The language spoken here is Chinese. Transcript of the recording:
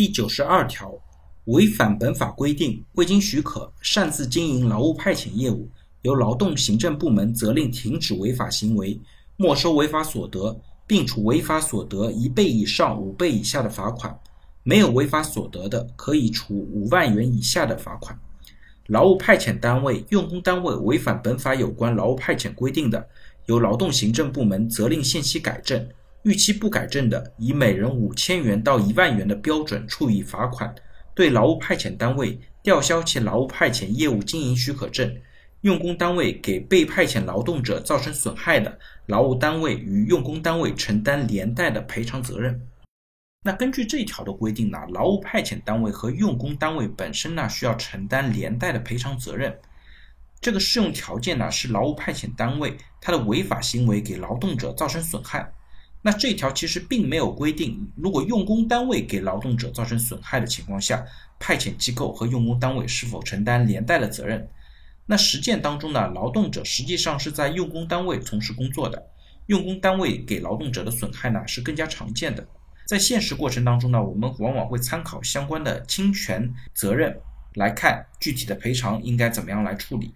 第九十二条，违反本法规定，未经许可擅自经营劳务派遣业务，由劳动行政部门责令停止违法行为，没收违法所得，并处违法所得一倍以上五倍以下的罚款；没有违法所得的，可以处五万元以下的罚款。劳务派遣单位、用工单位违反本法有关劳务派遣规定的，由劳动行政部门责令限期改正；逾期不改正的，以每人五千元到一万元的标准处以罚款。对劳务派遣单位吊销其劳务派遣业务经营许可证，用工单位给被派遣劳动者造成损害的，劳务单位与用工单位承担连带的赔偿责任。那根据这一条的规定呢，劳务派遣单位和用工单位本身呢需要承担连带的赔偿责任。这个适用条件呢是劳务派遣单位它的违法行为给劳动者造成损害。那这条其实并没有规定，如果用工单位给劳动者造成损害的情况下，派遣机构和用工单位是否承担连带的责任？那实践当中呢，劳动者实际上是在用工单位从事工作的，用工单位给劳动者的损害呢是更加常见的。在现实过程当中呢，我们往往会参考相关的侵权责任来看具体的赔偿应该怎么样来处理。